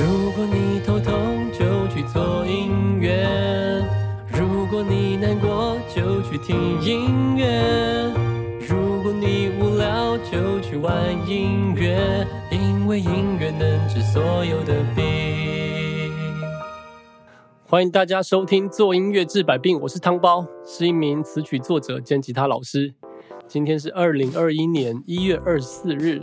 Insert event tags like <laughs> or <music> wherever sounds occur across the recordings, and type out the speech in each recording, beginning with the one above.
如果你头痛就去做音乐，如果你难过就去听音乐，如果你无聊就去玩音乐，因为音乐能治所有的病。欢迎大家收听《做音乐治百病》，我是汤包，是一名词曲作者兼吉他老师。今天是二零二一年一月二十四日，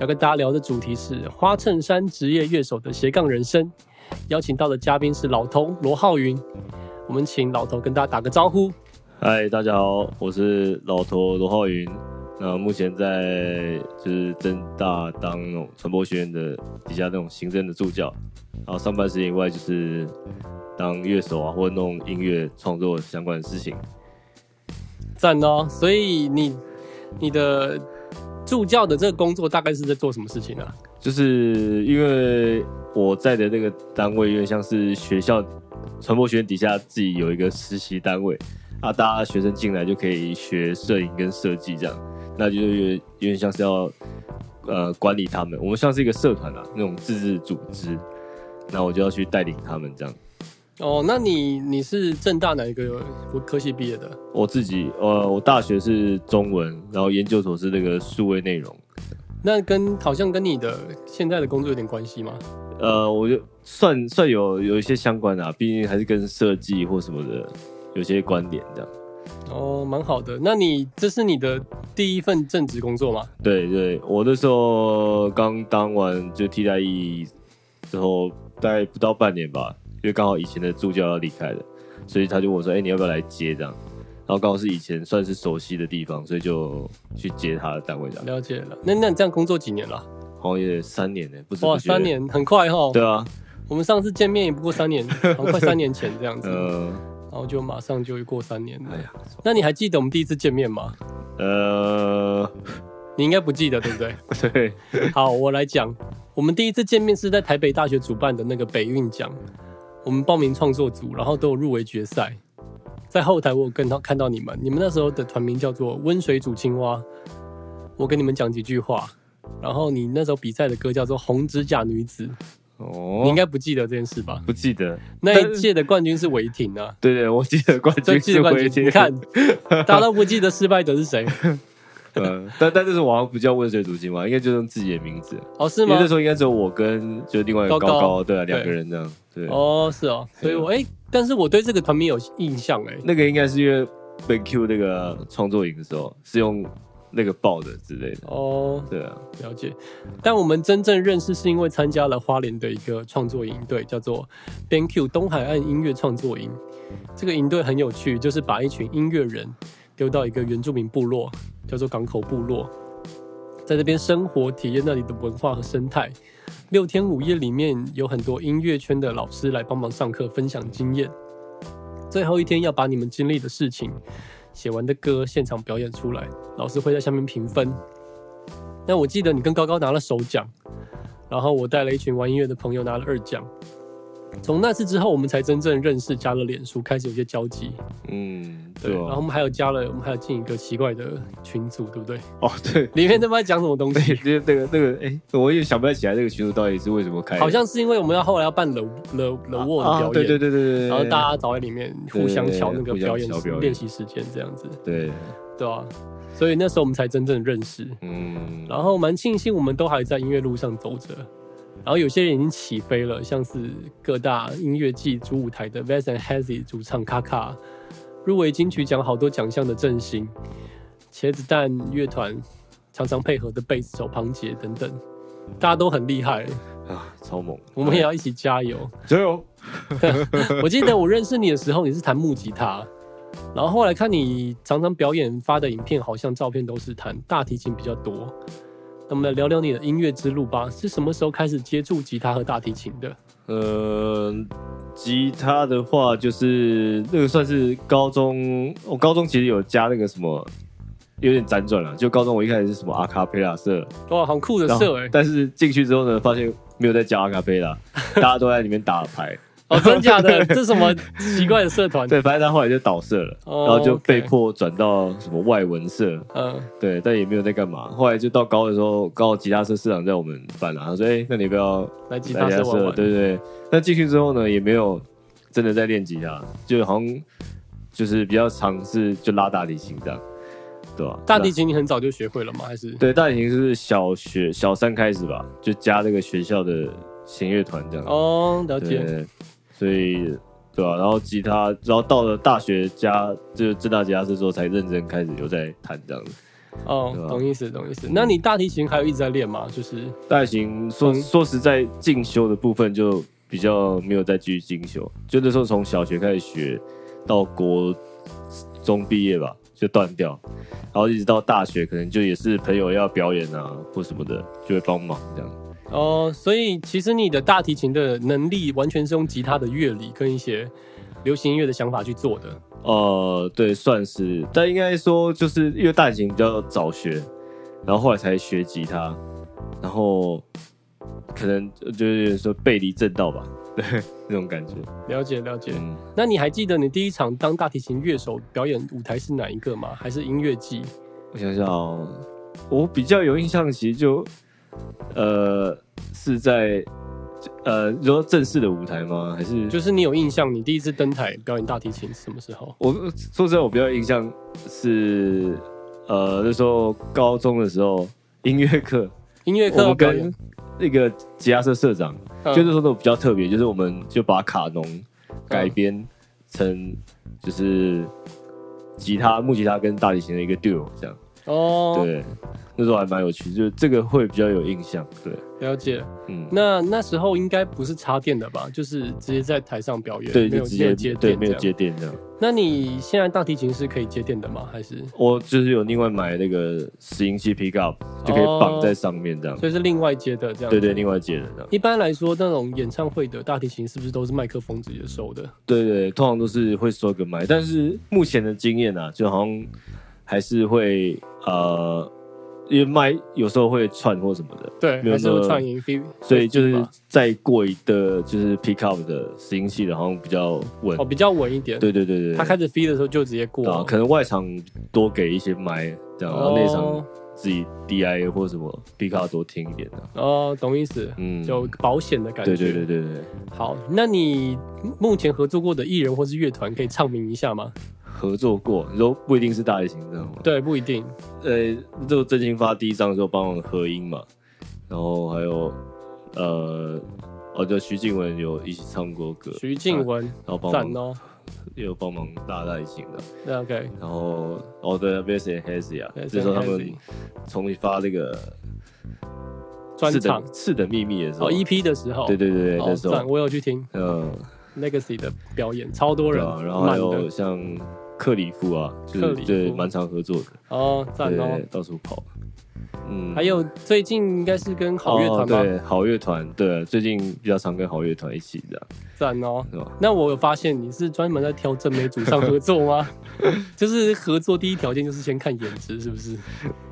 要跟大家聊的主题是花衬衫职业乐手的斜杠人生。邀请到的嘉宾是老头罗浩云，我们请老头跟大家打个招呼。嗨，大家好，我是老头罗浩云。那目前在就是正大当那种传播学院的底下那种行政的助教，然后上班时间以外就是当乐手啊，或者弄音乐创作相关的事情。赞哦！所以你你的助教的这个工作大概是在做什么事情呢、就是因为我在的那个单位，有点像是学校传播学院底下自己有一个实习单位啊，大家学生进来就可以学摄影跟设计这样，那就有点有点像是要呃管理他们，我们像是一个社团啊，那种自治组织，那我就要去带领他们这样。哦，那你你是正大哪一个科系毕业的？我自己呃，我大学是中文，然后研究所是那个数位内容。那跟好像跟你的现在的工作有点关系吗？呃，我就算算有有一些相关的、啊，毕竟还是跟设计或什么的有些关联这样。哦，蛮好的。那你这是你的第一份正职工作吗？对对，我那时候刚当完就替代役之后，大概不到半年吧，因为刚好以前的助教要离开了，所以他就问我说：“哎、你要不要来接这样？”然后刚好是以前算是熟悉的地方，所以就去接他的单位这样。了解了。那那你这样工作几年了？好像也三年呢，不是哇，三。年很快哈。对啊，我们上次见面也不过三年，<laughs> 好像快三年前这样子，呃，然后就马上就过三年了。哎呀，那你还记得我们第一次见面吗？呃，你应该不记得，对不对？<laughs> 对，好，我来讲，我们第一次见面是在台北大学主办的那个北运奖，我们报名创作组，然后都有入围决赛。在后台我有跟到看到你们，你们那时候的团名叫做温水煮青蛙。我跟你们讲几句话，然后你那时候比赛的歌叫做红指甲女子，哦，你应该不记得这件事吧？不记得。那一届的冠军是韦霆啊，对对，我记得冠最军是记得冠军，你看，<laughs> 大家都不记得失败者是谁呃，但但这是我好像不叫温水煮青蛙，应该就用自己的名字，哦？是吗因为那？时候应该只有我跟就另外一个高高高高，对啊，两个人这样，对。哦，是哦，所以我哎、但是我对这个团名有印象哎，那个应该是因为被 Q 那个创作营的时候是用那个报的之类的，哦，对啊，了解，但我们真正认识是因为参加了花莲的一个创作营队，叫做 BenQ 东海岸音乐创作营。这个营队很有趣，就是把一群音乐人丢到一个原住民部落，叫做港口部落，在这边生活，体验那里的文化和生态。六天五夜里面有很多音乐圈的老师来帮忙上课，分享经验。最后一天要把你们经历的事情、写完的歌现场表演出来，老师会在下面评分。那我记得你跟高高拿了首奖，然后我带了一群玩音乐的朋友拿了二奖。从那次之后，我们才真正认识，加了脸书，开始有些交集。嗯，对，然后我们还有加了，我们还有进一个奇怪的群组，对不对？哦对。里面他妈在讲什么东，西？就是那个那个，哎、我也想不太起来那个群组到底是为什么开的，好像是因为我们要后来要办了了了沃的表演，啊，对对对对对，然后大家找在里面互相瞧那个表演练习时间这样子，对，对啊，所以那时候我们才真正认识。嗯，然后蛮庆幸我们都还在音乐路上走着，然后有些人已经起飞了，像是各大音乐季主舞台的 Vast and Hazy 主唱卡卡，入围金曲奖好多奖项的振兴，茄子蛋乐团常常配合的贝斯手庞杰等等，大家都很厉害，啊，超猛，我们也要一起加油。加油，<laughs> 我记得我认识你的时候，你是弹木吉他，然后后来看你常常表演发的影片，好像照片都是弹大提琴比较多。那我们来聊聊你的音乐之路吧，是什么时候开始接触吉他和大提琴的？呃，吉他的话，就是那个算是高中，我高中其实有加那个什么，有点辗转了。就高中我一开始是什么阿卡贝拉社，哇，很酷的社哎、但是进去之后呢，发现没有在教阿卡贝拉，大家都在里面打牌，<laughs> 哦，真假的？这什么奇怪的社团？对，反正他后来就倒社了，哦然后就被迫转到什么外文社，嗯，对，但也没有在干嘛。后来就到高的时候，高吉他社社长在我们班啊，他说：“哎、那你不要来吉他社？”社玩玩。对对对。但进去之后呢，也没有真的在练吉他，就好像就是比较尝试就拉大提琴这样，对吧、大提琴你很早就学会了吗？还是？对大提琴是小学小三开始吧，就加这个学校的弦乐团这样。哦，了解。对，所以对吧、然后吉他，然后到了大学加就是正大吉他社之后，才认真开始有在弹这样子。哦懂意思，懂意思。那你大提琴还有一直在练吗？就是大提琴说说实在，进修的部分就比较没有再继续进修，就那时候从小学开始学，到国中毕业吧就断掉，然后一直到大学，可能就也是朋友要表演啊或什么的，就会帮忙这样。哦，所以其实你的大提琴的能力完全是用吉他的乐理跟一些流行音乐的想法去做的。呃，对，算是，但应该说就是因为大提琴比较早学，然后后来才学吉他，然后可能就是说背离正道吧，<laughs> 对，那种感觉。了解，了解。嗯，那你还记得你第一场当大提琴乐手表演舞台是哪一个吗？还是音乐季？我想想哦，我比较有印象，其实就呃是在呃，你说正式的舞台吗？还是就是你有印象，你第一次登台表演大提琴是什么时候？我说真的，我比较印象是呃那时候高中的时候音乐课，音乐课跟，那个吉他社社长，嗯就那时候都比较特别，就是我们就把卡农改编成就是吉他、木吉他跟大提琴的一个 duo 这样。哦，对，那时候还蛮有趣，就是这个会比较有印象。对，了解。嗯，那那时候应该不是插电的吧？就是直接在台上表演，对，没有就直接接对没有。接电这样。那你现在大提琴是可以接电的吗？还是我就是有另外买那个拾音器 pick up，就可以绑在上面这样。所以是另外接的这样？对对，。另外接的这样。一般来说，那种演唱会的大提琴是不是都是麦克风直接收的？对对，通常都是会收个麦，但是目前的经验啊，就好像还是会呃，因为麦有时候会串或什么的，对，还是没有那么有串音所以就是再过一个就是 pick up 的拾音器的，好像比较稳哦。比较稳一点。对对对对，它开始 feed 的时候就直接过啊，了。可能外场多给一些麦，这样，然后内场哦自己 DI 或什么 pick up 多听一点的。哦，懂意思，嗯，有保险的感觉。对对对对对，好，那你目前合作过的艺人或是乐团可以唱名一下吗？合作过，你说不一定是大提琴，知道吗？对，不一定。呃，这个真心发第一张的时候帮忙合音嘛，然后还有呃，哦，就徐静雯有一起唱过歌，徐静雯，然后帮赞忙哦。也有帮忙大大提琴的，那 OK，然后哦对 v e s and Hazy 啊这时候他们重新发那个次专场。的次的秘密的时候，哦 EP 的时候，对对对那时候，我有去听。嗯，Legacy 的表演，超多人啊，，然后还有像克里夫啊，就是对蛮常合作的，哦，赞哦，。到处跑，嗯，还有最近应该是跟好乐团哦、吧，对，好乐团，对，最近比较常跟好乐团一起的，赞哦。是吧？那我有发现你是专门在挑正美组上合作吗？<laughs> 就是合作第一条件就是先看颜值，是不是？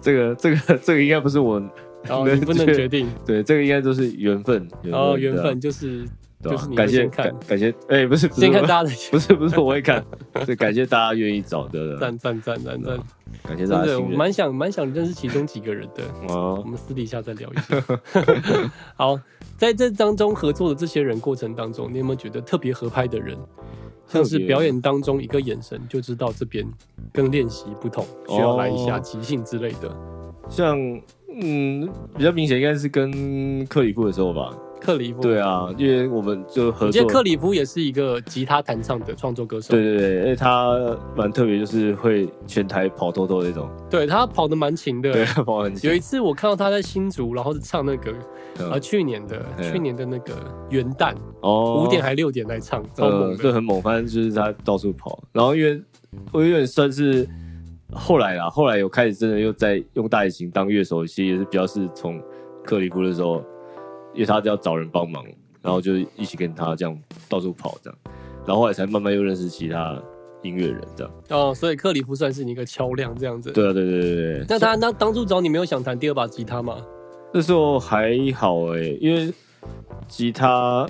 这个这个这个应该不是我，然后你不能决定，对，这个应该都是缘分，缘然后分，对啊缘分就是对吧？就是你感谢会先看。感感谢，哎、不是不是先看大家的不是不是我会看，<laughs> 是，感谢大家愿意找的，赞赞赞赞赞，感谢真的我大家信任。蛮想蛮想认识其中几个人的。哦。我哦，们私底下再聊一下。<laughs> 好，在这当中合作的这些人过程当中，你有没有觉得特别合拍的人？像是表演当中一个眼神就知道这边跟练习不同，需要来一下哦。即兴之类的。像嗯，比较明显应该是跟克里夫的时候吧，克里夫，对，啊，因为我们就合作。我记得，克里夫也是一个吉他弹唱的创作歌手，对对对，而且他蛮特别，就是会全台跑透透那种，对他跑得蛮勤的。对，<laughs> 跑很勤。有一次我看到他在新竹，然后是唱那个嗯。呃去年的嗯。去年的那个元旦哦。五点还六点来唱，超猛对，。很猛，反正就是他到处跑。然后因为我有点算是后来啦，后来有开始真的又在用大提琴当乐手，其实也是比较是从克里夫的时候，因为他要找人帮忙，然后就一起跟他这样到处跑这样，然后后来才慢慢又认识其他音乐人这样。哦，所以克里夫算是你一个桥梁这样子。对啊，对对对对对。那他那当初找你没有想弹第二把吉他吗？那时候还好哎、因为吉他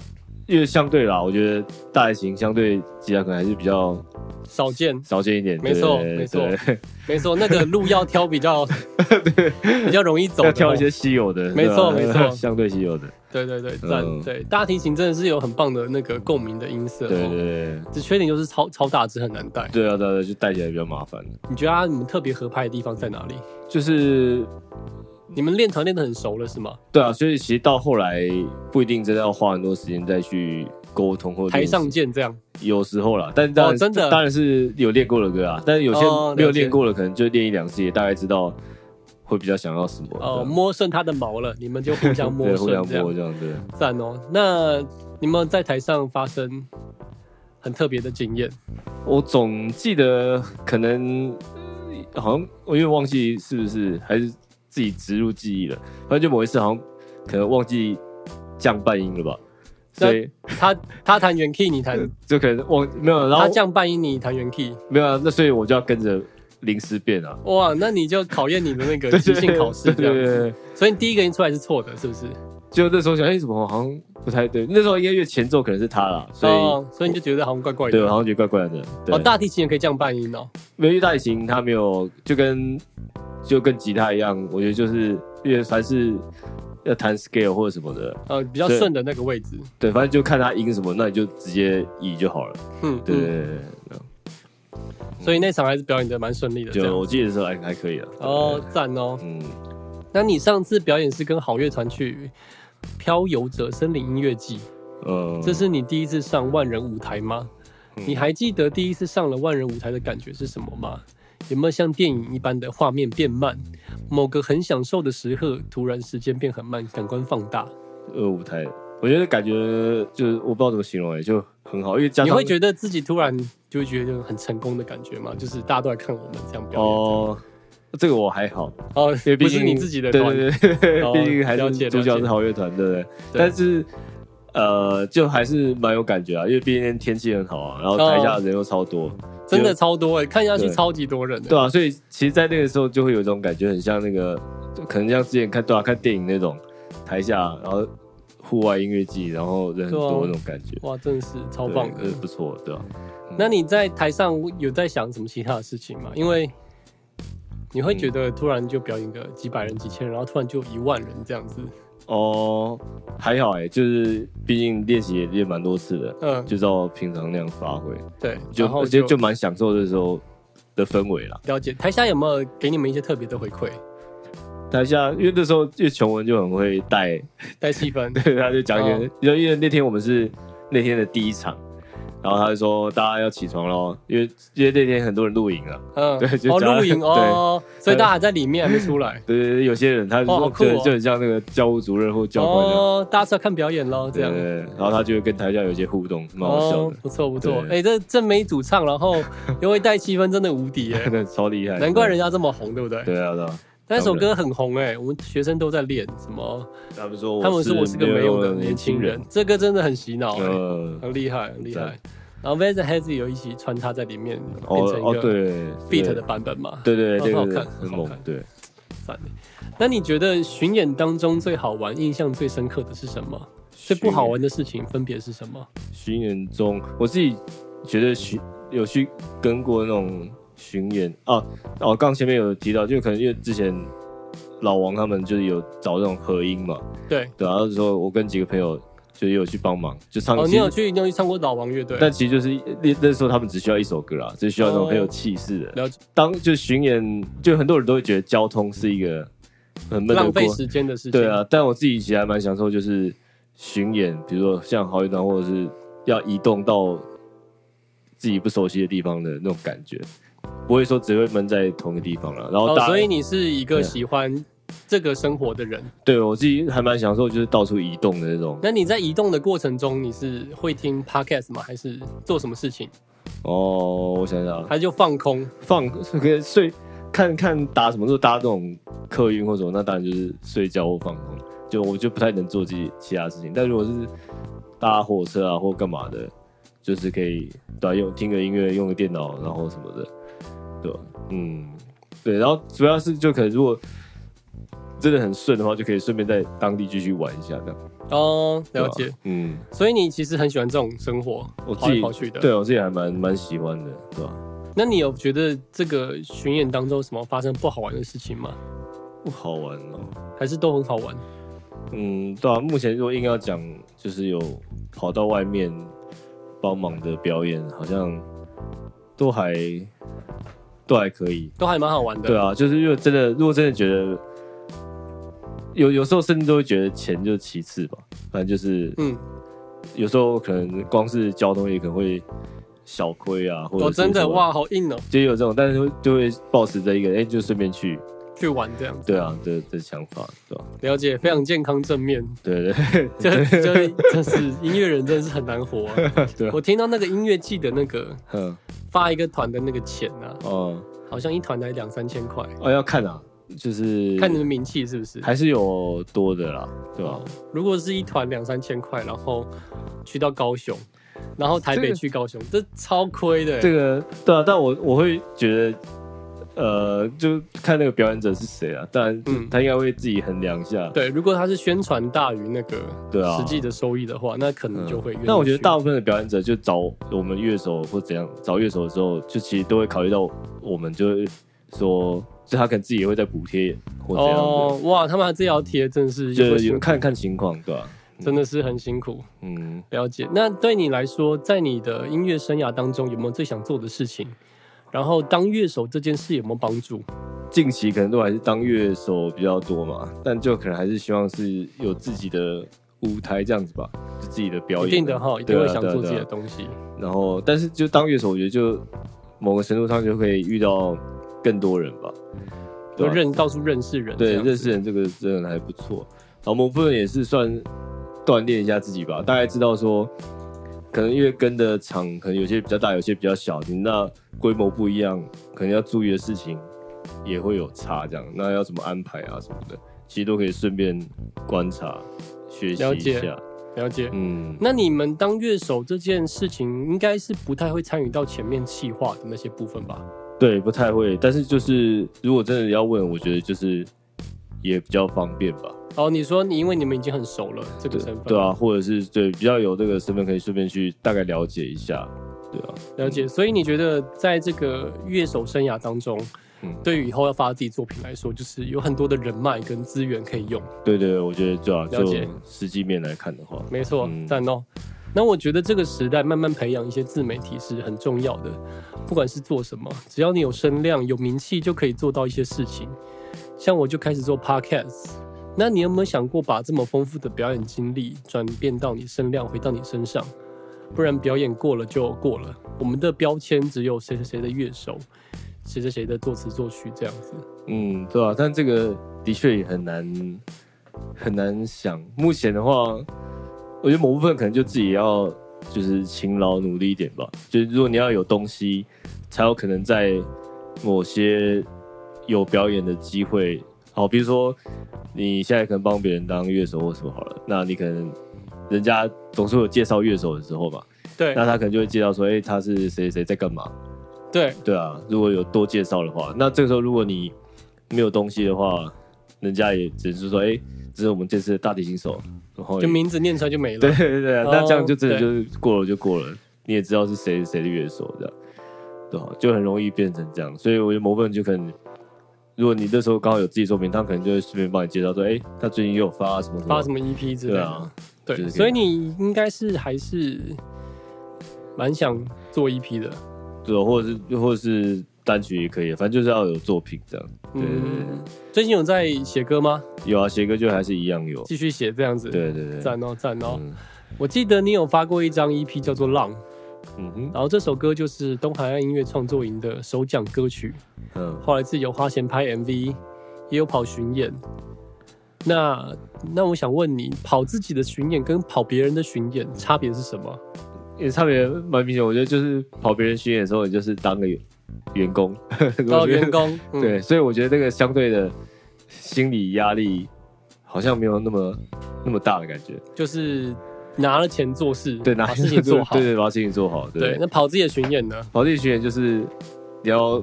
因为相对啦，我觉得大提琴相对吉他可能还是比较少见，少见一点。没错对没错对没错，那个路要挑比较 <laughs> 比较容易走要挑一些稀有的，没错没错 <laughs> 相对稀有的。对对对，赞、嗯对，大提琴真的是有很棒的那个共鸣的音色、哦，对对对只缺点就是超超大只很难带。对啊对啊，就带起来比较麻烦。你觉得他你们特别合拍的地方在哪里？就是你们练团练的很熟了是吗？对啊，所以其实到后来不一定真的要花很多时间再去沟通或台上见这样，有时候啦，但当然、哦真的当然是有练过的歌啊，但是有些没有练过的，可能就练一两次，也大概知道会比较想要什么。哦，摸顺他的毛了，你们就互相摸对，互相顺这样摸，这样对。赞哦。那你们在台上发生很特别的经验，我总记得可能呃好像我有点忘记是不是还是自己植入记忆了，反正就某一次好像可能忘记降半音了吧，所以他他弹原 key，你弹 <laughs> 就可能忘没有，然后他降半音，你弹原 key，没有啊，那所以我就要跟着临时变啊。哇，那你就考验你的那个即兴考试这对样子。所以你第一个音出来是错的，是不是？就那时候想，哎、怎么好像不太对？那时候音乐前奏可能是他啦，所以、哦，所以你就觉得好像怪怪，的。对好像觉得怪怪的。对，哦，大提琴也可以降半音哦。没有大提琴它没有就跟就跟吉他一样，我觉得就是因为凡是要弹 scale 或者什么的，呃，比较对顺的那个位置。对，反正就看他音什么，那你就直接移就好了。嗯，对对嗯对对所以那场还是表演的蛮顺利的。就我记得的时候还还可以了。哦，赞哦。嗯，那你上次表演是跟好乐团去《漂游者森林音乐季》，呃，这是你第一次上万人舞台吗？嗯你还记得第一次上了万人舞台的感觉是什么吗？有没有像电影一般的画面变慢，某个很享受的时刻，突然时间变很慢，感官放大？呃舞台，我觉得感觉就是我不知道怎么形容哎、就很好，因为加你上会觉得自己突然就会觉得很成功的感觉嘛？就是大家都在看我们这样表演。哦，这个我还好，哦，因为毕竟不是你自己的对团，对对对，哦毕竟还了是主角是好乐团，对不对？但是呃，就还是蛮有感觉啊，因为毕竟天气很好啊，然后台下人又超多，真的超多哎，看下去超级多人的。对啊，所以其实，在那个时候就会有一种感觉，很像那个，可能像之前看对啊，看电影那种台下，然后户外音乐季，然后人很多那种感觉，哇，真的是超棒的呃。不错，对吧？那你在台上有在想什么其他的事情吗？因为你会觉得突然就表演个几百人、几千人，然后突然就一万人这样子，哦，还好哎，就是毕竟练习也练蛮多次的，嗯，就照平常那样发挥，对，就然后就蛮享受那时候的氛围啦。了解。台下有没有给你们一些特别的回馈，台下因为那时候因为琼文就很会带，带气氛？<laughs> 对，他就讲一哦些，因为因为那天我们是那天的第一场，然后他就说大家要起床喽，因为因为那天很多人露营啊，嗯，<laughs> 对就哦，露营 <laughs> 哦，所以大家还在里面还没出来。<laughs> 对对对，有些人他就说就就很像那个教务主任或教官，哦，大家是要看表演喽，这样。对然后他就会跟台下有一些互动，蛮好笑的，，哦不错不错。对哎，这正美主唱，然后又会带气氛，真的无敌耶真！的超厉害，难怪人家这么红，对不对？对啊对啊，那首歌很红哎，我们学生都在练什么？他们说他们说我是个没用的的年轻人，，这歌真的很洗脑很厉害很厉害。然后 v a z h a z 有一起穿插在里面，变成一个对 beat 的版本嘛，对对对，很好看很很好看，猛对。那你觉得巡演当中最好玩、印象最深刻的是什么？最不好玩的事情分别是什么？巡演中，我自己觉得巡有去跟过那种巡演啊，哦，刚刚前面有提到，就可能因为之前老王他们就是有找那种合音嘛，对，对啊，然后说我跟几个朋友就也有去帮忙，就唱。哦，你有去你有去唱过老王乐队？但其实就是那那时候他们只需要一首歌啊，只需要那种很有气势的。了解，当就巡演，就很多人都会觉得交通是一个很闷的，浪费时间的事情。对啊，但我自己其实还蛮享受，就是巡演，比如说像好一段，或者是要移动到自己不熟悉的地方的那种感觉，不会说只会闷在同一个地方了。然后哦，所以你是一个喜欢这个生活的人。对我自己还蛮享受，就是到处移动的那种。那你在移动的过程中，你是会听 podcast 吗？还是做什么事情？哦，我想想啊，还是就放空？放可以睡，看看搭什么，就搭这种客运或什么，那当然就是睡觉或放空。就我就不太能做自己其他事情，但如果是搭火车啊或干嘛的，就是可以对啊、用听个音乐，用个电脑，然后什么的，对吧？嗯，对，然后主要是就可能如果真的很顺的话，就可以顺便在当地继续玩一下这样。哦，了解。嗯，所以你其实很喜欢这种生活，我自己来跑去的。对我自己还蛮蛮喜欢的，对吧？那你有觉得这个巡演当中有什么发生不好玩的事情吗？不好玩哦。还是都很好玩？嗯，对啊，目前如果硬要讲，就是有跑到外面帮忙的表演，好像都还都还可以。都还蛮好玩的。对啊，就是因为真的，如果真的觉得有有时候甚至都会觉得钱就是其次吧，反正就是嗯，有时候可能光是交通也可能会小亏啊，或者哦，真的哇，好硬哦，就有这种，但是就会保持着一个哎、就顺便去，去玩这样子。对啊的的想法，对吧、了解，非常健康正面。对对 <laughs> 这这这是音乐人真的是很难活、啊。<laughs> 对啊我听到那个音乐季的那个嗯发一个团的那个钱啊，哦好像一团才两三千块，哦要看啊，就是看你的名气是不是？还是有多的啦，对吧、哦，如果是一团两三千块，然后去到高雄，然后台北去高雄，这超亏的欸。这个对啊，但我我会觉得，呃，就看那个表演者是谁啊，当然嗯他应该会自己衡量一下，对，如果他是宣传大于那个对啊实际的收益的话，那可能嗯就会。那我觉得大部分的表演者就找我们乐手或怎样找乐手的时候，就其实都会考虑到我们，就是说，就他可能自己也会在补贴或怎样，哦，哇，他们还这要贴，真的是就有辛苦有看 <laughs> 看情况，对吧、真的是很辛苦。嗯，了解。那对你来说，在你的音乐生涯当中，有没有最想做的事情？然后当乐手这件事有没有帮助？近期可能都还是当乐手比较多嘛，但就可能还是希望是有自己的舞台这样子吧，就自己的表演，一定的哈，一定会想做自己的东西。然后，但是就当乐手，我觉得就某个程度上就可以遇到更多人吧。就认到处认识人，对认识人这个真的还不错。然后某部分也是算锻炼一下自己吧，大概知道说，可能因为跟的场可能有些比较大，有些比较小，你那规模不一样，可能要注意的事情也会有差。这样，那要怎么安排啊什么的，其实都可以顺便观察学习一下。了解。嗯，那你们当乐手这件事情，应该是不太会参与到前面企划的那些部分吧？对，不太会，但是就是如果真的要问，我觉得就是也比较方便吧。哦，你说你因为你们已经很熟了这个身份，对啊，或者是对比较有这个身份，可以顺便去大概了解一下，对啊，了解。所以你觉得在这个乐手生涯当中，嗯对于以后要发自己作品来说，就是有很多的人脉跟资源可以用。对对，我觉得对啊，就了解实际面来看的话，没错，嗯赞哦。那我觉得这个时代慢慢培养一些自媒体是很重要的，不管是做什么，只要你有声量、有名气，就可以做到一些事情。像我就开始做 podcast，那你有没有想过把这么丰富的表演经历转变到你声量回到你身上？不然表演过了就过了，我们的标签只有谁谁谁的乐手，谁谁谁的作词作曲这样子。嗯，对啊，但这个的确也很难很难想。目前的话，我觉得某部分可能就自己要就是勤劳努力一点吧。就是如果你要有东西，才有可能在某些有表演的机会。好，比如说你现在可能帮别人当乐手或什么好了，那你可能人家总是有介绍乐手的时候嘛，对那他可能就会介绍说，哎、他是谁谁谁在干嘛。对，对啊，如果有多介绍的话，那这个时候如果你没有东西的话，人家也只是说，哎、这是我们这次的大提琴手，然后就名字念出来就没了。<laughs> 对对对啊，那这样就真的哦就是过了就过了，你也知道是谁谁的乐手这样，对啊，就很容易变成这样，所以我觉得某部分就可能，如果你那时候刚好有自己作品，他可能就会顺便帮你介绍说，哎、他最近又有发什么发什么 EP 之类的。对啊，对，就是所以你应该是还是蛮想做 EP 的。对啊，或者是或者是单曲也可以，反正就是要有作品这样，对对对对嗯，最近有在写歌吗？有啊，写歌就还是一样有，继续写这样子。，对对对，赞哦赞哦。嗯我记得你有发过一张 EP 叫做《浪》，嗯哼然后这首歌就是东海岸音乐创作营的首奖歌曲。嗯。后来自己有花钱拍 MV，也有跑巡演。那那我想问你，跑自己的巡演跟跑别人的巡演差别是什么？也差别蛮明显，我觉得就是跑别人巡演的时候，你就是当个员工，到我觉得员工，嗯对，所以我觉得那个相对的心理压力好像没有那么那么大的感觉。就是拿了钱做事，对，拿把事情做好。对对，把事情做好。对，对，那跑自己的巡演呢？跑自己巡演就是你要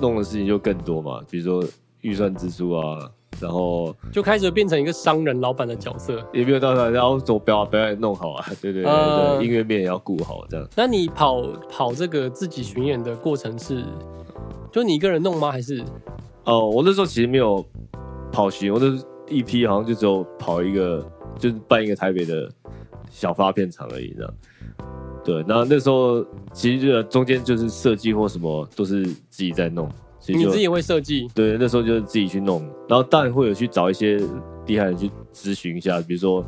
弄的事情就更多嘛，比如说预算支出啊，然后就开始变成一个商人老板的角色。也没有到那，然后走表表演弄好啊，<laughs> 对对对呃对，音乐面也要顾好这样。那你跑跑这个自己巡演的过程是，就你一个人弄吗？还是哦，我那时候其实没有跑巡，我那一批好像就只有跑一个，就是办一个台北的小发片厂而已，这样。对，那那时候其实就中间就是设计或什么都是自己在弄，你自己会设计？对，那时候就是自己去弄，然后当然会有去找一些厉害人去咨询一下，比如说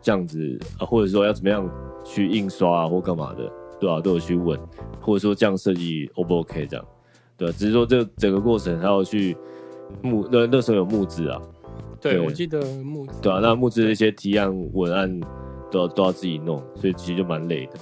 这样子，啊，或者说要怎么样去印刷啊，或干嘛的，对吧、都有去问，或者说这样设计 O 不 OK 这样，对、啊，只是说这整个过程还要去募，那那时候有募资啊，对，对我记得木对啊，那募资的一些提案文案都要都要自己弄，所以其实就蛮累的，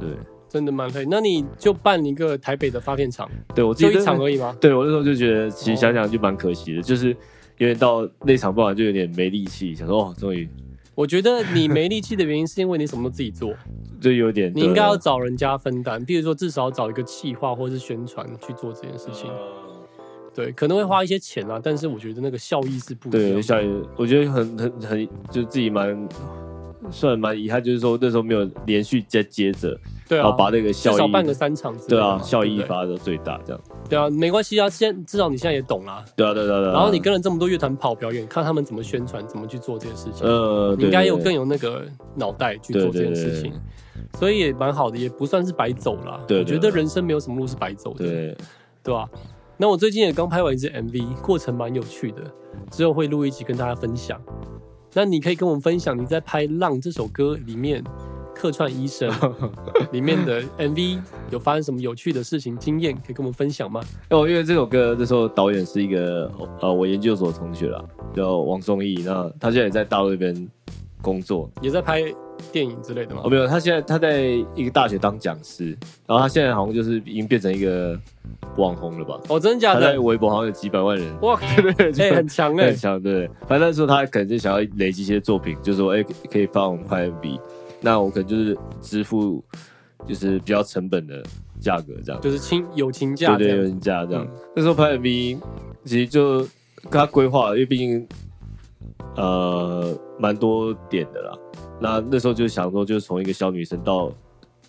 对，真的蛮累。那你就办一个台北的发电厂，对我自己就一场而已吗？对我那时候就觉得，其实哦想想就蛮可惜的，就是因为到那场办完就有点没力气，想说哦，终于 <laughs> 我觉得你没力气的原因是因为你什么都自己做，<laughs> 就有点你应该要找人家分担，比如说至少找一个企划或是宣传去做这件事情。对，可能会花一些钱啊，但是我觉得那个效益是不一样对，的。效益我觉得很很很，就自己蛮算蛮遗憾，就是说那时候没有连续再接着，对啊，然后把那个至效益，少办个三场之类对啊，效益对不对发的最大，这样，对啊，没关系啊，现至少你现在也懂啦。对啊，对啊对啊对啊。然后你跟了这么多乐团跑表演，看他们怎么宣传，怎么去做这些事情，呃，你应该有更有那个脑袋去做这件事情，所以也蛮好的，也不算是白走啦。对对我觉得人生没有什么路是白走的，对对对吧、那我最近也刚拍完一支 MV，过程蛮有趣的，之后会录一集跟大家分享。那你可以跟我们分享你在拍《浪》这首歌里面客串医生 <laughs> 里面的 MV 有发生什么有趣的事情经验，可以跟我们分享吗？哦，因为这首歌那时候导演是一个呃我研究所同学啦，叫王松义，那他现在也在大陆那边工作，也在拍电影之类的吗哦，？没有，他现在他在一个大学当讲师，然后他现在好像就是已经变成一个网红了吧？哦，真的假他在的？微博好像有几百万人，哇，<laughs> 对对很强哎、很强，对。反正那时候他可能就想要累积一些作品，就说哎、可以帮我们拍 MV，那我可能就是支付就是比较成本的价格这样，就是亲友情价对对，有这样。人价这样。嗯那时候拍 MV 其实就跟他规划，因为毕竟呃蛮多点的啦。那那时候就想说，就是从一个小女生到，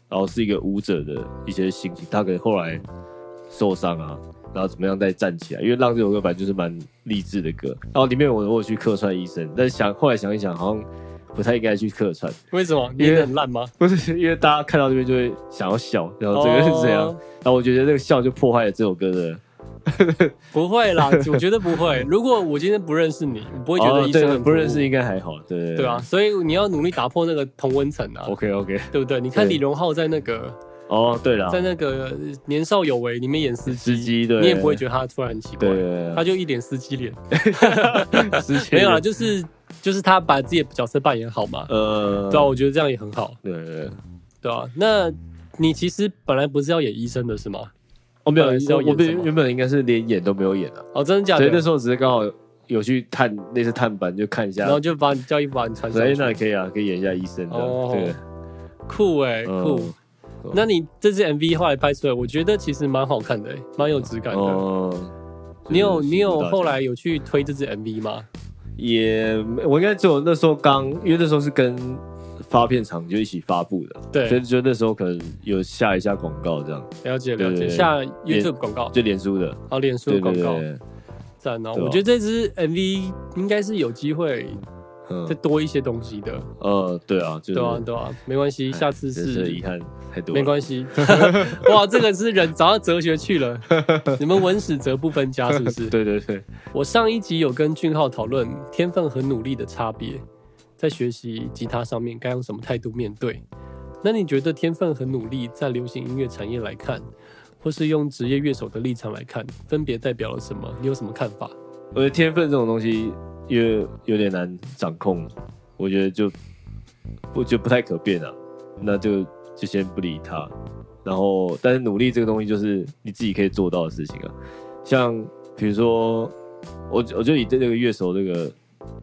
然后是一个舞者的一些心情，她可能后来受伤啊，然后怎么样再站起来。因为《浪》这首歌本来就是蛮励志的歌，然后里面我我有去客串医生，但是想后来想一想，好像不太应该去客串，为什么？因为很烂吗？不是因为大家看到这边就会想要笑，然后这个是这样？哦然后我觉得这个笑就破坏了这首歌的。<laughs> 不会啦，<laughs> 我觉得不会。如果我今天不认识你，我不会觉得医生不认识应该还好，对对对啊，。所以你要努力打破那个同温层啊，OK OK，对不对？你看李荣浩在那个哦对了，在那个年少有为里面演司机，司机对，你也不会觉得他突然很奇怪对，对他就一脸司机脸。<laughs> 没有啦，就是就是他把自己的角色扮演好嘛。呃，对啊，我觉得这样也很好，对对对，对啊。那你其实本来不是要演医生的是吗？哦没有，我演什么本原本应该是连演都没有演啊，哦，真的假的？所以那时候只是刚好有去探那次探班，就看一下然，后就把你叫衣服把你穿上所以。那也可以啊，可以演一下医生的，哦对，酷哎、嗯酷。那你这支 MV 后来拍出来，我觉得其实蛮好看的、欸，蛮有质感的。哦，你有你有后来有去推这支 MV 吗？也，我应该只有那时候刚，因为那时候是跟发片厂就一起发布的，所以对，就那时候可能有下一下广告这样，了解了解。对。对对下 YouTube 广告，就脸书的，哦，脸书的广告，对对，赞哦！我觉得这支 MV 应该是有机会嗯。再，多一些东西的，呃，对啊，就是。对啊对啊，没关系，哎下次是遗憾太多了，没关系。<laughs> 哇，这个是人找到哲学去了，<laughs> 你们文史哲不分家是不是？<laughs> 对对对，我上一集有跟俊浩讨论天分和努力的差别，在学习吉他上面该用什么态度面对。那你觉得天分和努力在流行音乐产业来看，或是用职业乐手的立场来看，分别代表了什么？你有什么看法？我觉得天分这种东西，因为有点难掌控，我觉得就我觉得不太可变啊，那就就先不理他。然后，但是努力这个东西就是你自己可以做到的事情啊。像比如说，我我就以这个乐手这个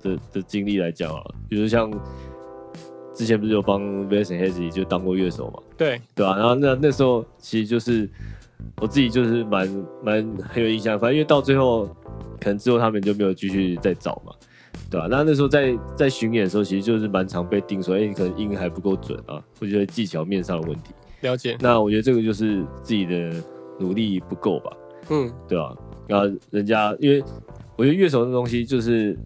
的的经历来讲啊，比如像之前不是有帮 Vincent Hazy 就当过乐手嘛，对，对啊、然后那那时候其实就是我自己就是蛮蛮很有印象，反正因为到最后可能之后他们就没有继续再找嘛，对吧、那那时候在在巡演的时候，其实就是蛮常被定说，哎、你可能音还不够准啊，或者技巧面上的问题。了解，那我觉得这个就是自己的努力不够吧，嗯，对吧、然后人家因为我觉得乐手这东西就是，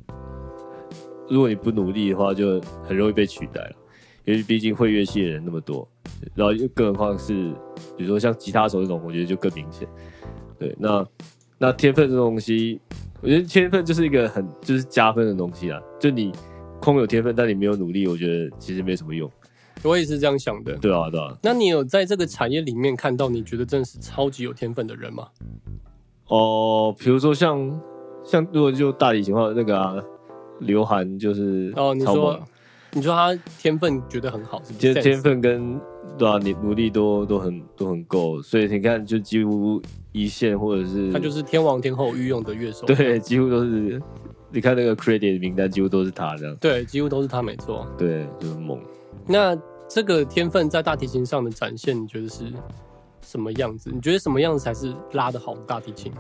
如果你不努力的话，就很容易被取代了。因为毕竟会乐器的人那么多，然后又更何况是比如说像吉他手这种，我觉得就更明显。对，那那天分这东西，我觉得天分就是一个很就是加分的东西啊。就你空有天分，但你没有努力，我觉得其实没什么用。我也是这样想的。对啊，对啊。那你有在这个产业里面看到你觉得真的是超级有天分的人吗？哦，比如说像像如果就大提琴的话，那个啊，刘涵就是哦，你超说，你说他天分觉得很好，是不是？天分跟对啊，你努力都都很都很够，所以你看就几乎一线或者是他就是天王天后御用的乐手。<laughs> 对，几乎都是你看那个 credit 名单，几乎都是他这样，对，几乎都是他没错。对，就是猛。那这个天分在大提琴上的展现，你觉得是什么样子？你觉得什么样子才是拉的好的大提琴？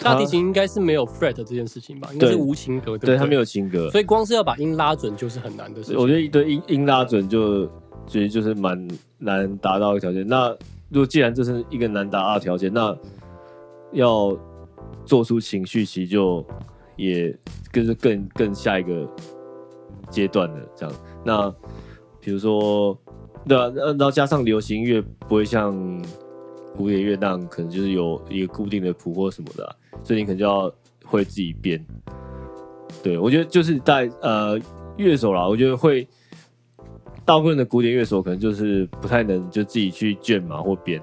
它大提琴应该是没有 fret 这件事情吧？应该是无琴格，对他没有情格，所以光是要把音拉准就是很难的事情。我觉得一堆音音拉准就其实就是蛮难达到的条件。那如果既然这是一个难达到的条件，那要做出情绪，其实就也更是更更下一个阶段的这样。那比如说，对啊，然后加上流行音乐不会像古典乐那，可能就是有一个固定的谱或什么的啊、所以你可能就要会自己编。对，我觉得就是在呃乐手啦，我觉得会大部分的古典乐手可能就是不太能就自己去卷嘛或编。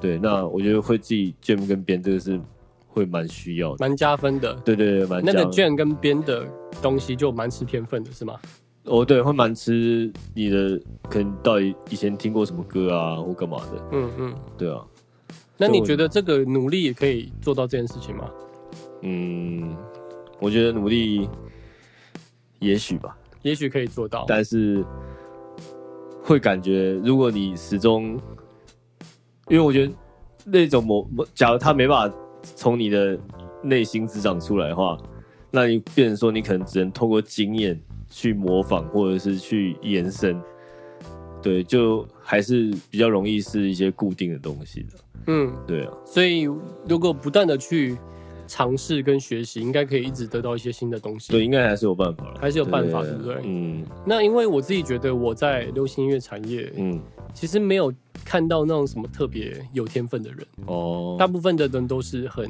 对，那我觉得会自己卷跟编这个是会蛮需要的。蛮加分的。对对对，蛮那个卷跟编的东西就蛮吃天分的，是吗？哦，对，会蛮吃你的可能到底以前听过什么歌啊或干嘛的。嗯嗯。对啊，那你觉得这个努力也可以做到这件事情吗？嗯，我觉得努力也许吧，也许可以做到。但是会感觉，如果你始终，因为我觉得那种某某，假如他没办法从你的内心滋长出来的话，那你变成说你可能只能透过经验去模仿，或者是去延伸，对，就还是比较容易是一些固定的东西的，嗯，对啊，所以如果不断的去尝试跟学习，应该可以一直得到一些新的东西。对，应该还是有办法，还是有办法对不对？嗯。那因为我自己觉得我在流行音乐产业，嗯，其实没有看到那种什么特别有天分的人，哦，大部分的人都是很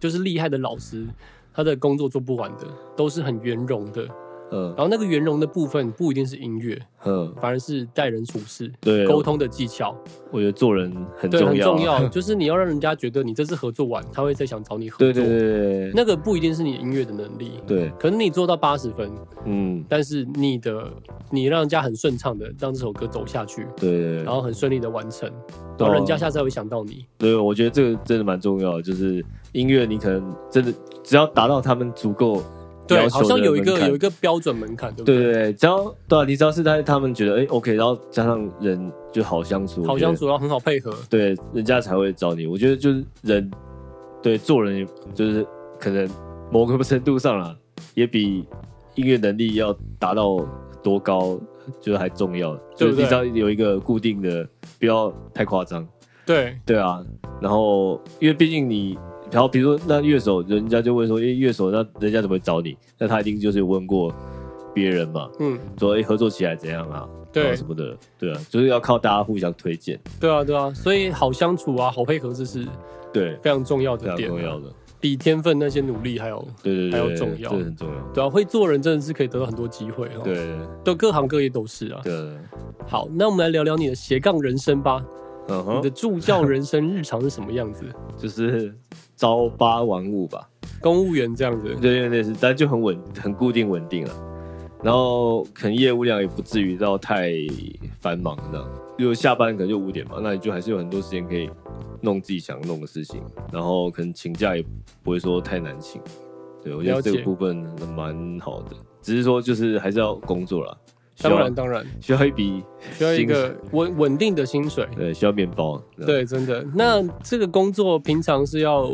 就是厉害的老师，他的工作做不完的，都是很圆融的。嗯。然后那个圆融的部分不一定是音乐，嗯，反而是待人处事、对，沟通的技巧，我觉得做人很，重要，很重要。<laughs> 就是你要让人家觉得你这次合作完，他会再想找你合作。对对对对那个不一定是你音乐的能力，对，可能你做到八十分，嗯，但是你的你让人家很顺畅的让这首歌走下去，对然后很顺利的完成，然后人家下次还会想到你。对，我觉得这个真的蛮重要的，就是音乐，你可能真的只要达到他们足够对，好像有一个有一个标准门槛，对不对？对对对，只要对啊，你只要是在他们觉得哎、OK，然后加上人就好相处，好相处，然后很好配合。对，人家才会找你。我觉得就是人，对做人，就是可能某个程度上啦，也比音乐能力要达到多高，就是还重要。对不对就是你只要有一个固定的，不要太夸张。对，对啊，然后因为毕竟你，然后比如说那乐手，人家就问说，哎、乐手，那人家怎么会找你？那他一定就是问过别人嘛，嗯，说哎、合作起来怎样啊？然对。后什么的，对啊，就是要靠大家互相推荐，对啊，对啊，所以好相处啊，好配合，这是对，非常重要非常的点，重要的，比天分那些努力还有对对对，对还有重要。这很重要，对啊，会做人真的是可以得到很多机会哦。，对。对，各行各业都是啊。对，好，那我们来聊聊你的斜杠人生吧。嗯哼你的，助教人生日常是什么样子？<laughs> 就是朝八晚五吧，公务员这样子，对对对是，但就很稳，很固定稳定了。然后可能业务量也不至于到太繁忙这样。就下班可能就五点嘛，那你就还是有很多时间可以弄自己想弄的事情。然后可能请假也不会说太难请。对我觉得这个部分蛮好的，只是说就是还是要工作啦，需要当然当然需要一笔需要一个稳稳定的薪水。对需要面包。对，真的。那这个工作平常是要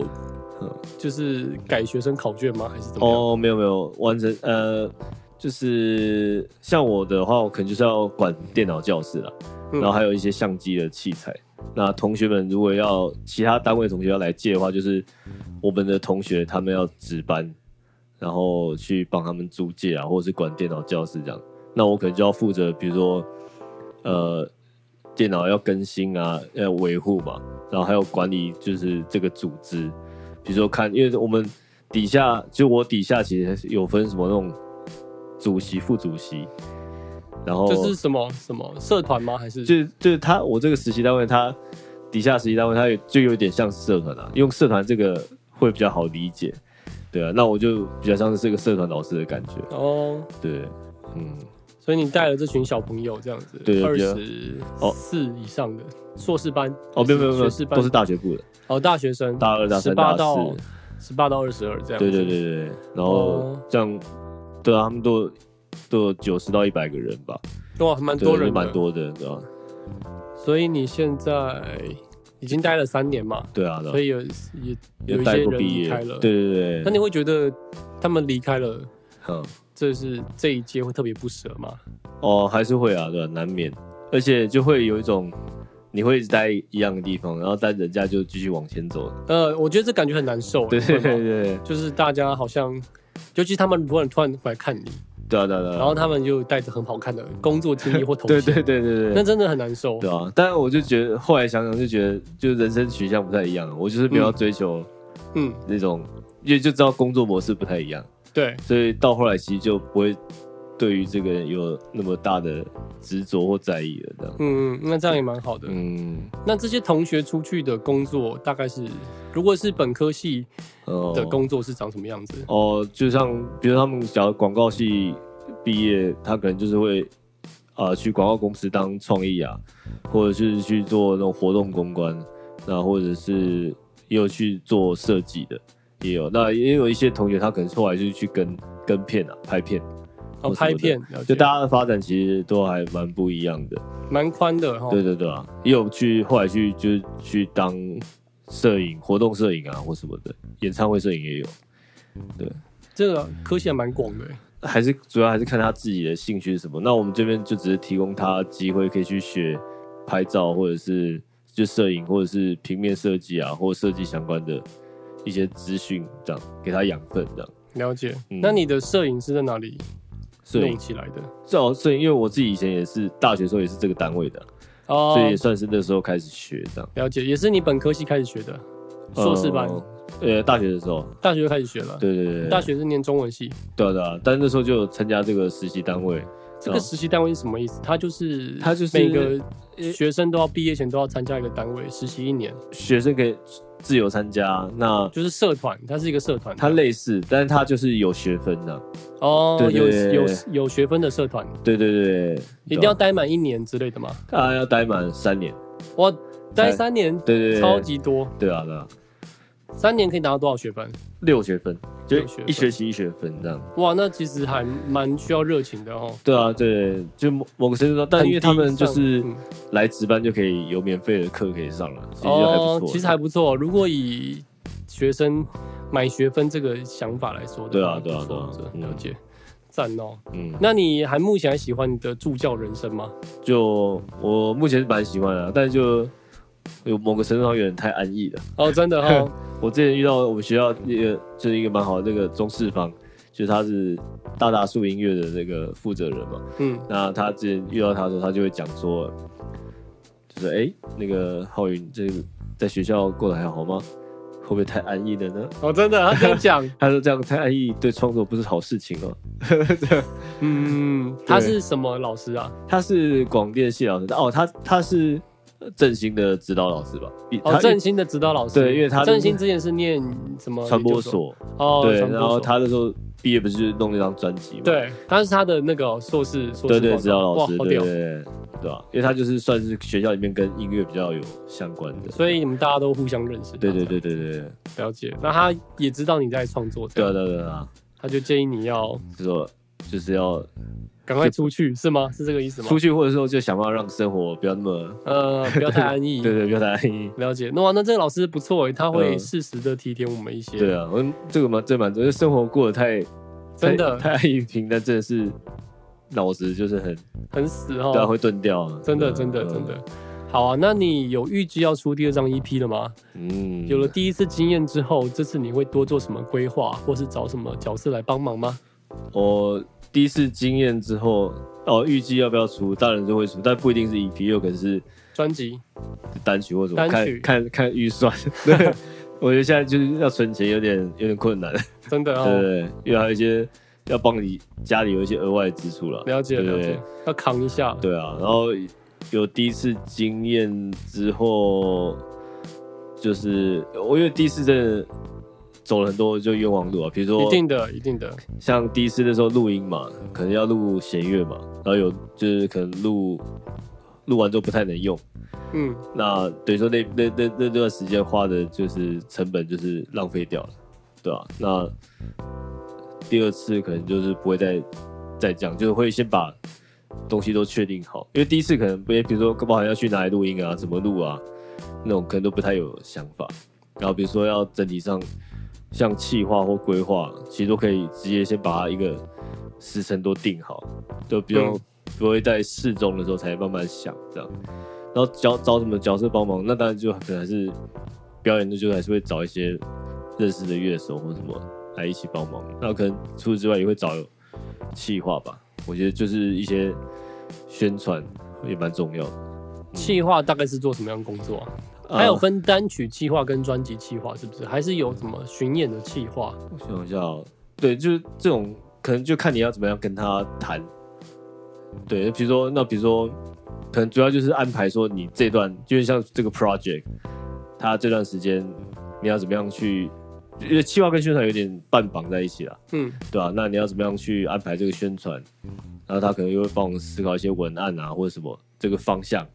嗯就是改学生考卷吗？还是怎么样？哦，没有没有，完成呃，就是像我的话，我可能就是要管电脑教室了，嗯然后还有一些相机的器材。那同学们如果要其他单位同学要来借的话，就是我们的同学他们要值班，然后去帮他们租借啊，或者是管电脑教室这样。那我可能就要负责，比如说呃电脑要更新啊，要维护嘛，然后还有管理就是这个组织，比如说看，因为我们底下就我底下其实有分什么那种主席、副主席，然后就是什么？什么？社团吗？还是就就是他我这个实习单位，他底下实习单位，他也就有点像社团啊，用社团这个会比较好理解，对啊，那我就比较像是这个社团老师的感觉，哦？对，嗯，所以你带了这群小朋友这样子，二对二十哦。四以上的硕士班哦，没有没有没有，学士班？都是大学部的，哦大学生，大二大十三大八到四，十八到二十二这样子。对对对对，然后哦。这样，对啊，他们都都有九十到一百个人吧，哇，蛮多人的，蛮多的，对吧？所以你现在已经待了三年嘛，对啊，所以有也有有一些人离开了。，对对对，那你会觉得他们离开了，嗯。这是这一届会特别不舍吗？哦，还是会啊，对吧、难免，而且就会有一种你会一直待一样的地方，然后但人家就继续往前走。呃，我觉得这感觉很难受。对对对对就是大家好像，尤其他们突然突然回来看你，对啊对啊对啊。然后他们就带着很好看的工作经历或头衔，<laughs> 对对对对对，那真的很难受。对啊。但是我就觉得后来想想就觉得，就人生取向不太一样，我就是比较追求嗯，那种，因为就知道工作模式不太一样，对，所以到后来其实就不会对于这个有那么大的执着或在意了，这样。嗯，那这样也蛮好的。嗯，那这些同学出去的工作大概是，如果是本科系哦的工作是长什么样子？哦，就像比如他们假如广告系毕业，他可能就是会呃去广告公司当创意啊，或者是去做那种活动公关，那或者是也有去做设计的，也有。那也有一些同学他可能后来就去跟跟片啊，拍片，哦，拍片，就大家的发展其实都还蛮不一样的。蛮宽的哈。对对对啊，也有去后来去就是去当摄影、活动摄影啊或什么的，演唱会摄影也有。对这个科系还蛮广的欸。还是主要还是看他自己的兴趣是什么。那我们这边就只是提供他机会，可以去学拍照，或者是就摄影，或者是平面设计啊，或者设计相关的一些资讯，这样给他养分，这样。了解。嗯那你的摄影是在哪里弄，起来的？最好摄影，因为我自己以前也是大学时候也是这个单位的，哦所以也算是那时候开始学这样。了解，也是你本科系开始学的，硕士班，呃呃，大学的时候，大学就开始学了。对对对，大学是念中文系，对啊对啊，但那时候就参加这个实习单位，这个实习单位是什么意思？它就是它就是每个学生都要毕业前都要参加一个单位实习一年，学生可以自由参加，那就是社团，它是一个社团。它类似，但是它就是有学分的。哦，对对对有有有学分的社团，对对对，一定要待满一年之类的吗？啊要待满三年。哇，待三年，对对对，超级多，对啊对啊，三年可以拿到多少学分？六学分，就一学期一学分这样。哇，那其实还蛮需要热情的哦。对啊，对，就某某个程度上，但因为他们就是来值班就可以有免费的课可以上了，其实还不错。，哦其实还不错。如果以学生买学分这个想法来说的话，对啊对啊对了解，赞哦。嗯，那你还目前还喜欢你的助教人生吗？就我目前是蛮喜欢的，但就有某个程度上有点太安逸了。哦，真的哦，<laughs> 我之前遇到我们学校一个就是一个蛮好的那个中式方，就是他是大大树音乐的那个负责人嘛。嗯，那他之前遇到他的时候，他就会讲说，就是哎、诶那个浩云，这个在学校过得还好吗？会不会太安逸了呢？哦，真的，他这样讲，<laughs> 他说这样太安逸对创作不是好事情哦。<laughs> 嗯，他是什么老师啊？他是广电系老师，哦，他他是振兴的指导老师吧？比哦，他振兴的指导老师。对因为他振兴之前是念什么传播所，哦，对，然后他那时候毕业不是就弄那张专辑嘛？对，他是他的那个硕士硕对对，指导老哇，师，对对。对对吧？因为他就是算是学校里面跟音乐比较有相关的。所以你们大家都互相认识，对对对对对对，了解。那他也知道你在创作，对啊对啊对啊，他就建议你要就说就是要赶快出去是吗？是这个意思吗？出去或者说就想办法让生活不要那么，呃，不要太安逸。<laughs> 对对，不要太安逸。了解。那哇，那这个老师不错诶，他会嗯适时的提点我们一些。对啊，我这个蛮这蛮，这生活过得太真的太太安逸平淡，真的是脑子就是很很死对啊，哦。会钝掉啊。真的，嗯真的，真的。好啊，那你有预计要出第二张 EP 了吗？嗯，有了第一次经验之后，这次你会多做什么规划，或是找什么角色来帮忙吗？我第一次经验之后，哦，预计要不要出，当然就会出，但不一定是 EP，有可能是专辑单曲或什么，单曲看看看预算。<laughs> 对，我觉得现在就是要存钱有点有点困难，<laughs> 真的哦，对因为还有一些要帮你家里有一些额外的支出了。了解了解，要扛一下。对啊，然后有第一次经验之后，就是我因为第一次真的走了很多就冤枉路啊，比如说一定的，一定的，像第一次的时候录音嘛，可能要录弦乐嘛，然后有就是可能录录完之后不太能用，嗯，那等于说那那那那段时间花的就是成本就是浪费掉了，对吧、那第二次可能就是不会再再这样，就是会先把东西都确定好，因为第一次可能不也比如说包含要去哪里录音啊，怎么录啊，那种可能都不太有想法。然后比如说要整体上像企划或规划，其实都可以直接先把它一个时辰都定好，就不用、嗯不会在试中的时候才慢慢想这样。然后找找什么角色帮忙，那当然就可能还是表演的，就还是会找一些认识的乐手或什么来一起帮忙。那可能除此之外也会找企划吧，我觉得就是一些宣传也蛮重要的。企划大概是做什么样的工作啊？啊还有分单曲计划跟专辑计划，是不是？还是有什么巡演的计划？我想一下哦，对，就是这种可能就看你要怎么样跟他谈。对，比如说那比如说，可能主要就是安排说你这段，就是像这个 project，他这段时间你要怎么样去，因为计划跟宣传有点半绑在一起了，嗯，对吧、那你要怎么样去安排这个宣传？然后他可能又会帮我们思考一些文案啊，或者什么这个方向，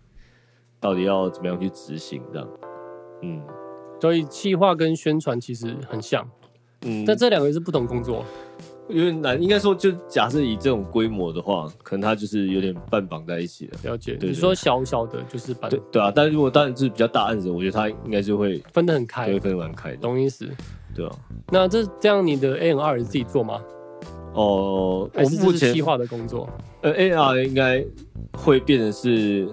到底要怎么样去执行这样。嗯所以企划跟宣传其实很像，嗯，但这两个是不同工作。有点难，应该说，就假设以这种规模的话，可能它就是有点半绑在一起了。了解，你说小小的就是把对对啊，但是如果当然是比较大案子，我觉得它应该就会分得很开就会，分得蛮开的，懂意思？对啊。那这这样你的 A N R 是自己做吗？哦，我目前企划的工作？呃 A R 应该会变成是，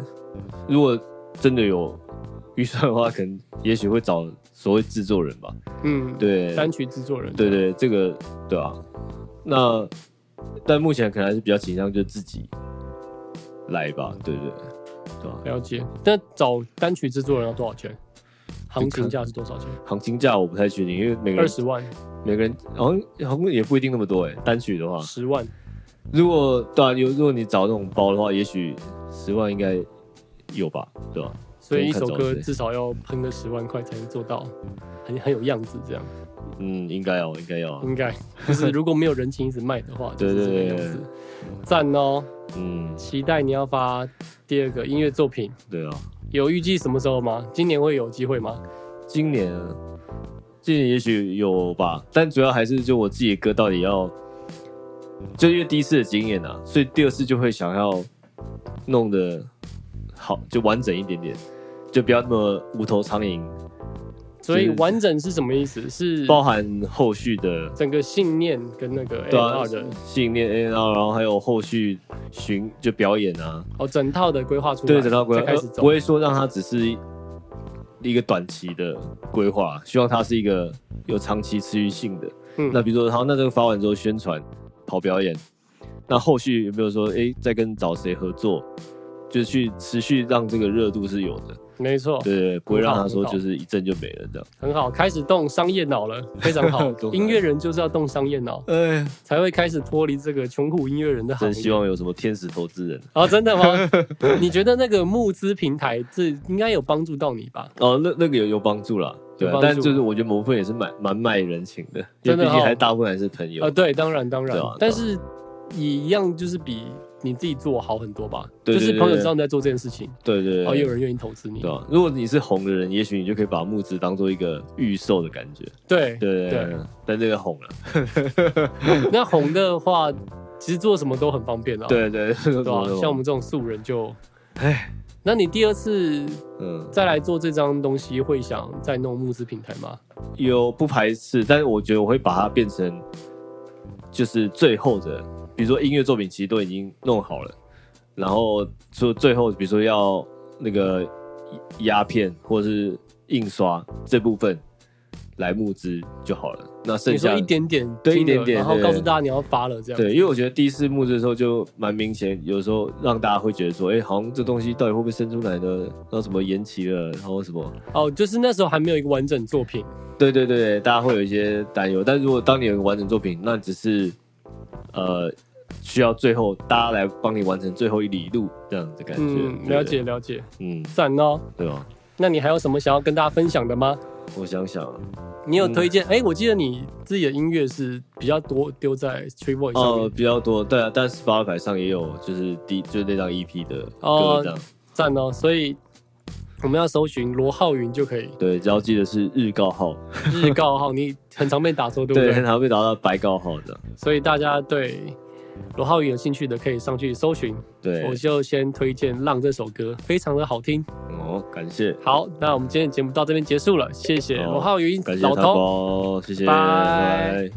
如果真的有预算的话，可能也许会找所谓制作人吧。嗯，对，单曲制作人。对对，这个对啊。那但目前可能还是比较倾向就自己来吧，对对对吧？了解。那找单曲制作人要多少钱？行情价是多少钱？行情价我不太确定，因为每个人二十万、每个人好像好像也不一定那么多哎。单曲的话，十万，如果对啊，有如果你找那种包的话，也许十万应该有吧，对吧？所以一首歌至少要喷个十万块才能做到很很有样子，这样嗯，应该要，应该要，应该就是如果没有人情一直卖的话，<laughs> 就对是这个对对样子。赞哦，嗯，期待你要发第二个音乐作品，对啊。有预计什么时候吗？今年会有机会吗？今年，今年也许有吧，但主要还是就我自己的歌到底要，就因为第一次的经验啊，所以第二次就会想要弄得好，就完整一点点，就不要那么无头苍蝇，所以完整是什么意思？是包含后续的整个信念跟那个 A R 的信念 A R，然后还有后续巡就表演啊，哦，整套的规划出来，对，整套规划才开始走呃不。会说让它只是一个短期的规划，希望它是一个有长期持续性的。嗯那比如说，好，那这个发完之后宣传、跑表演，那后续有没有说，哎、再跟找谁合作，就是去持续让这个热度是有的，没错，对不会让他说就是一阵就没了这样。很好，开始动商业脑了，非常好。<laughs> 音乐人就是要动商业脑，哎，才会开始脱离这个穷苦音乐人的行业。真希望有什么天使投资人哦，真的吗？<laughs> 你觉得那个募资平台这应该有帮助到你吧？哦，那那个有有帮助啦，对、但就是我觉得某部分也是蛮蛮卖人情的，因真的哦为毕竟还大部分还是朋友。啊，对，当然当然但是也一样就是比你自己做好很多吧。就是朋友知道你在做这件事情，对对对然后也有人愿意投资你对。啊，如果你是红的人，也许你就可以把募资当做一个预售的感觉。对对对但这个红了，<laughs> <laughs> 那红的话，其实做什么都很方便啊。对对，对吧、像我们这种素人就，哎，那你第二次嗯，再来做这张东西，会想再弄募资平台吗？有不排斥，但是我觉得我会把它变成就是最后的，比如说音乐作品其实都已经弄好了，然后说最后比如说要那个压片或者是印刷这部分来募资就好了，那剩下一点点对一点点然后告诉大家你要发了这样。对，因为我觉得第一次募资的时候就蛮明显，有时候让大家会觉得说，哎、好像这东西到底会不会生出来呢？然后什么延期了，然后什么，哦，就是那时候还没有一个完整作品，对对对，大家会有一些担忧。但如果当你有一个完整作品，那只是呃需要最后大家来帮你完成最后一里路这样的感觉。嗯，了解，了解，嗯，赞哦。对哦？那你还有什么想要跟大家分享的吗？我想想，你有推荐？嗯哎、我记得你自己的音乐是比较多丢在 Street Voice 上哦、面，比较多，对啊，但 Spotify 上也有，就是第就是那张 EP 的哦歌这样。赞哦。所以我们要搜寻罗浩云就可以，对，只要记得是日告号，日告号，你很常被打错，对不对，对？很常被打到白告号这样。所以大家对罗浩宇有兴趣的，可以上去搜寻。对我，就先推荐《浪》这首歌，非常的好听。哦，感谢。好，那我们今天的节目到这边结束了，谢谢好罗浩云感谢他老头。包，谢谢，拜